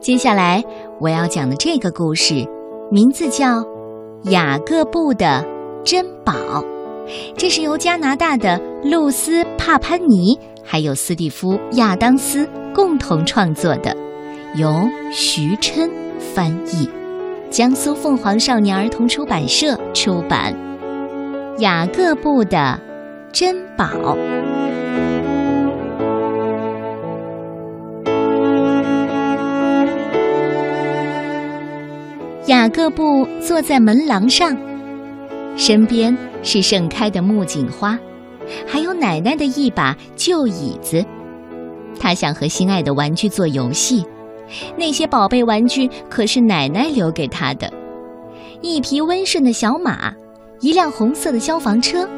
接下来我要讲的这个故事，名字叫《雅各布的珍宝》，这是由加拿大的露丝·帕潘尼还有斯蒂夫·亚当斯共同创作的，由徐琛翻译，江苏凤凰少年儿童出版社出版，《雅各布的珍宝》。雅各布坐在门廊上，身边是盛开的木槿花，还有奶奶的一把旧椅子。他想和心爱的玩具做游戏，那些宝贝玩具可是奶奶留给他的：一匹温顺的小马，一辆红色的消防车，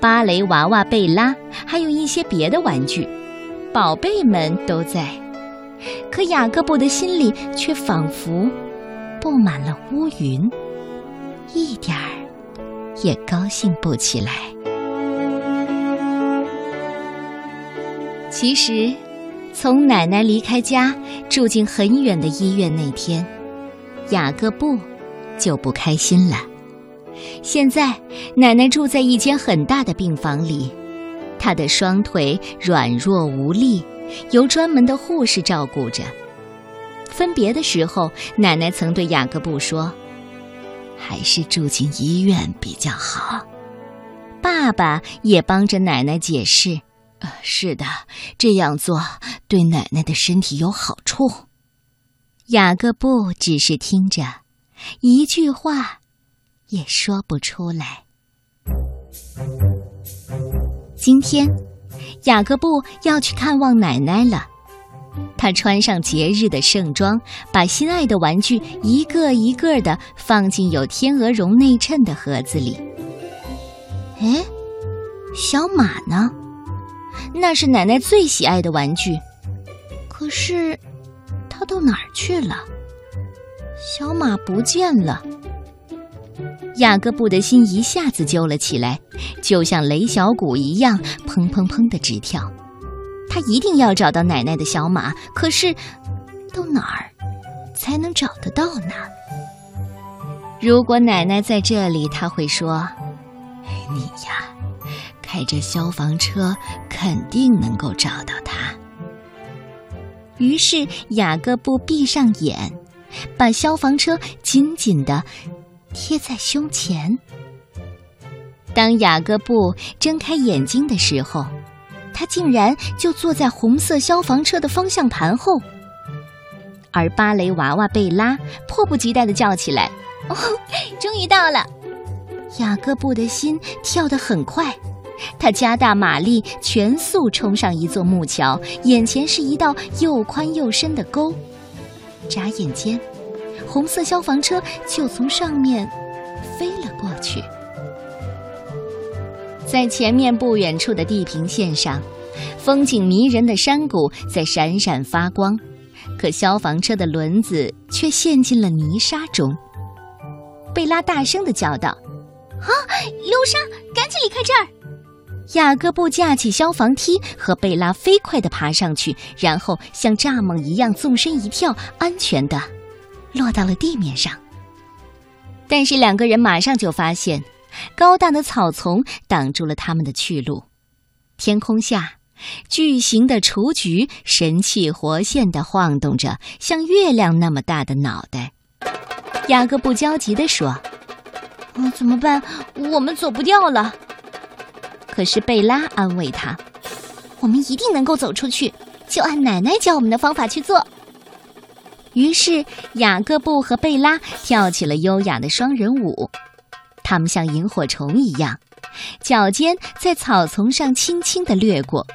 芭蕾娃娃贝拉，还有一些别的玩具。宝贝们都在，可雅各布的心里却仿佛……布满了乌云，一点儿也高兴不起来。其实，从奶奶离开家住进很远的医院那天，雅各布就不开心了。现在，奶奶住在一间很大的病房里，她的双腿软弱无力，由专门的护士照顾着。分别的时候，奶奶曾对雅各布说：“还是住进医院比较好。”爸爸也帮着奶奶解释：“呃，是的，这样做对奶奶的身体有好处。”雅各布只是听着，一句话也说不出来。今天，雅各布要去看望奶奶了。他穿上节日的盛装，把心爱的玩具一个一个的放进有天鹅绒内衬的盒子里。哎，小马呢？那是奶奶最喜爱的玩具，可是它到哪儿去了？小马不见了。雅各布的心一下子揪了起来，就像雷小鼓一样，砰砰砰的直跳。他一定要找到奶奶的小马，可是到哪儿才能找得到呢？如果奶奶在这里，他会说：“你呀，开着消防车肯定能够找到他。”于是雅各布闭上眼，把消防车紧紧的贴在胸前。当雅各布睁开眼睛的时候，他竟然就坐在红色消防车的方向盘后，而芭蕾娃娃贝拉迫不及待的叫起来：“哦，终于到了！”雅各布的心跳得很快，他加大马力，全速冲上一座木桥，眼前是一道又宽又深的沟，眨眼间，红色消防车就从上面飞了过去。在前面不远处的地平线上，风景迷人的山谷在闪闪发光，可消防车的轮子却陷进了泥沙中。贝拉大声的叫道：“啊，流沙，赶紧离开这儿！”雅各布架起消防梯，和贝拉飞快的爬上去，然后像蚱蜢一样纵身一跳，安全的落到了地面上。但是两个人马上就发现。高大的草丛挡住了他们的去路，天空下，巨型的雏菊神气活现地晃动着，像月亮那么大的脑袋。雅各布焦急地说：“啊，怎么办？我们走不掉了。”可是贝拉安慰他：“我们一定能够走出去，就按奶奶教我们的方法去做。”于是雅各布和贝拉跳起了优雅的双人舞。它们像萤火虫一样，脚尖在草丛上轻轻的掠过，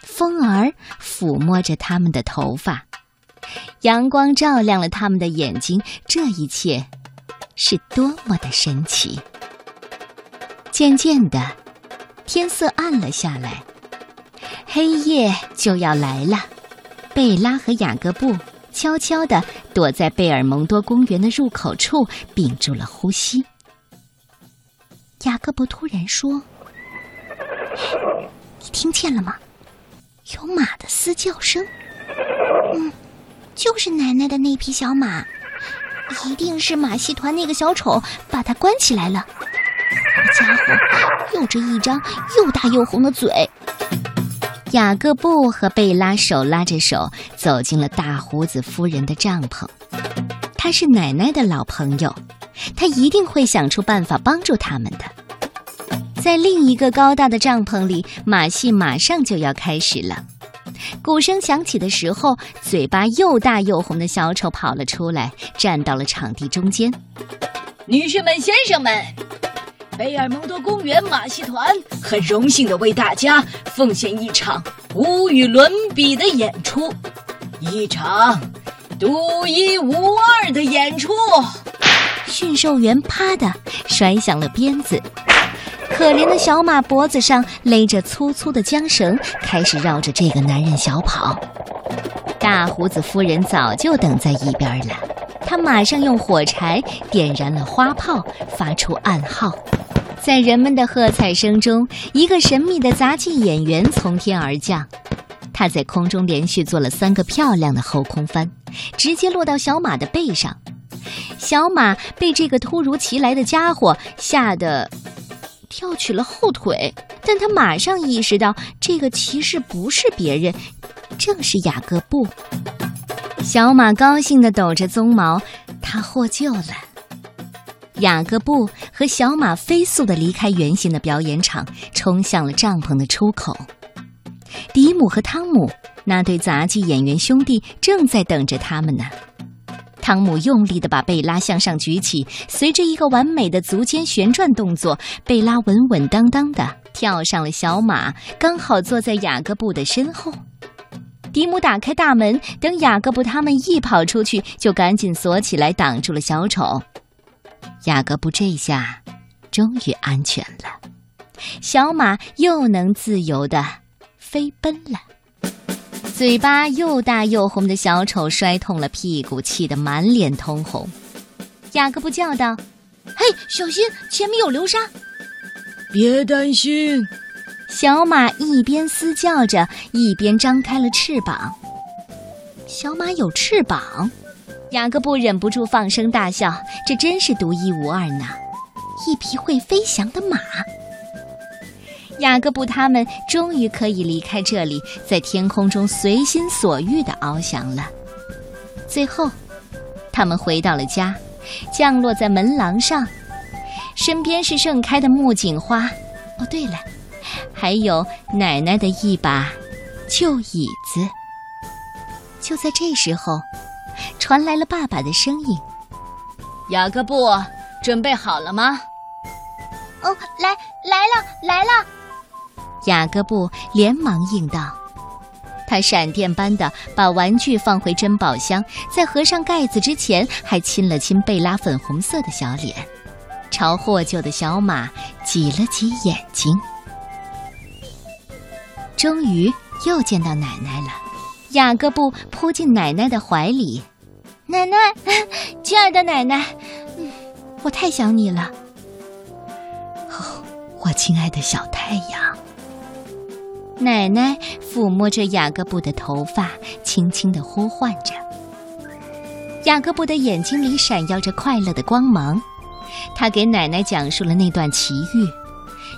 风儿抚摸着它们的头发，阳光照亮了它们的眼睛。这一切是多么的神奇！渐渐的，天色暗了下来，黑夜就要来了。贝拉和雅各布悄悄地躲在贝尔蒙多公园的入口处，屏住了呼吸。雅各布突然说：“你听见了吗？有马的嘶叫声。嗯，就是奶奶的那匹小马，一定是马戏团那个小丑把它关起来了。那家伙有着一张又大又红的嘴。雅各布和贝拉手拉着手走进了大胡子夫人的帐篷。他是奶奶的老朋友，他一定会想出办法帮助他们的。在另一个高大的帐篷里，马戏马上就要开始了。鼓声响起的时候，嘴巴又大又红的小丑跑了出来，站到了场地中间。女士们、先生们，贝尔蒙多公园马戏团很荣幸的为大家奉献一场无与伦比的演出，一场独一无二的演出。驯兽员啪的摔响了鞭子。可怜的小马脖子上勒着粗粗的缰绳，开始绕着这个男人小跑。大胡子夫人早就等在一边了，她马上用火柴点燃了花炮，发出暗号。在人们的喝彩声中，一个神秘的杂技演员从天而降，他在空中连续做了三个漂亮的后空翻，直接落到小马的背上。小马被这个突如其来的家伙吓得。跳起了后腿，但他马上意识到，这个骑士不是别人，正是雅各布。小马高兴地抖着鬃毛，他获救了。雅各布和小马飞速地离开圆形的表演场，冲向了帐篷的出口。迪姆和汤姆那对杂技演员兄弟正在等着他们呢。汤姆用力地把贝拉向上举起，随着一个完美的足尖旋转动作，贝拉稳稳当当地跳上了小马，刚好坐在雅各布的身后。迪姆打开大门，等雅各布他们一跑出去，就赶紧锁起来，挡住了小丑。雅各布这下终于安全了，小马又能自由地飞奔了。嘴巴又大又红的小丑摔痛了屁股，气得满脸通红。雅各布叫道：“嘿，小心，前面有流沙！”别担心，小马一边嘶叫着，一边张开了翅膀。小马有翅膀，雅各布忍不住放声大笑：“这真是独一无二呢，一匹会飞翔的马。”雅各布他们终于可以离开这里，在天空中随心所欲地翱翔了。最后，他们回到了家，降落在门廊上，身边是盛开的木槿花。哦，对了，还有奶奶的一把旧椅子。就在这时候，传来了爸爸的声音：“雅各布，准备好了吗？”“哦，来来了，来了。”雅各布连忙应道：“他闪电般的把玩具放回珍宝箱，在合上盖子之前，还亲了亲贝拉粉红色的小脸，朝获救的小马挤了挤眼睛。终于又见到奶奶了，雅各布扑进奶奶的怀里：‘奶奶，亲爱的奶奶，嗯我太想你了。’哦，我亲爱的小太阳。”奶奶抚摸着雅各布的头发，轻轻地呼唤着。雅各布的眼睛里闪耀着快乐的光芒，他给奶奶讲述了那段奇遇：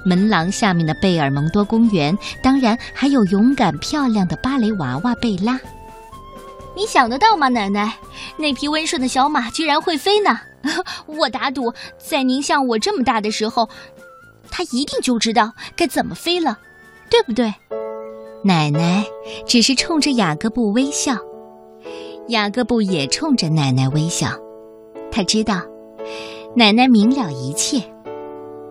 门廊下面的贝尔蒙多公园，当然还有勇敢漂亮的芭蕾娃娃贝拉。你想得到吗，奶奶？那匹温顺的小马居然会飞呢！我打赌，在您像我这么大的时候，它一定就知道该怎么飞了。对不对？奶奶只是冲着雅各布微笑，雅各布也冲着奶奶微笑。他知道，奶奶明了一切。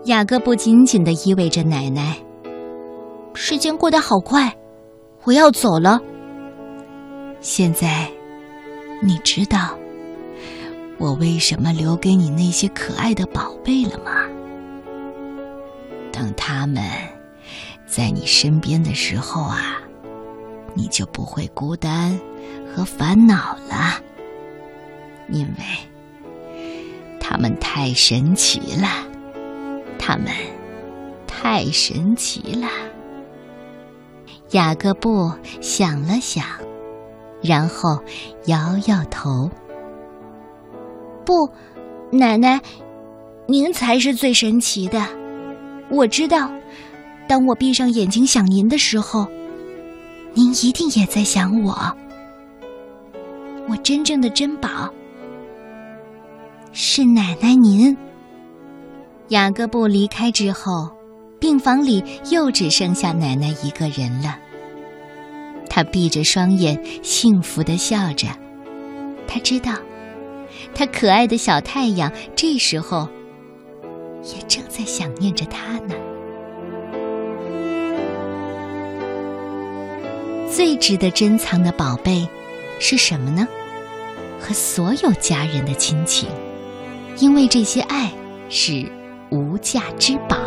雅各布紧紧的依偎着奶奶。时间过得好快，我要走了。现在，你知道我为什么留给你那些可爱的宝贝了吗？等他们。在你身边的时候啊，你就不会孤单和烦恼了，因为他们太神奇了，他们太神奇了。雅各布想了想，然后摇摇头。不，奶奶，您才是最神奇的。我知道，当我闭上眼睛想您的时候，您一定也在想我。我真正的珍宝是奶奶您。雅各布离开之后，病房里又只剩下奶奶一个人了。他闭着双眼，幸福的笑着。他知道，他可爱的小太阳这时候也正在想念着他呢。最值得珍藏的宝贝是什么呢？和所有家人的亲情，因为这些爱是。无价之宝。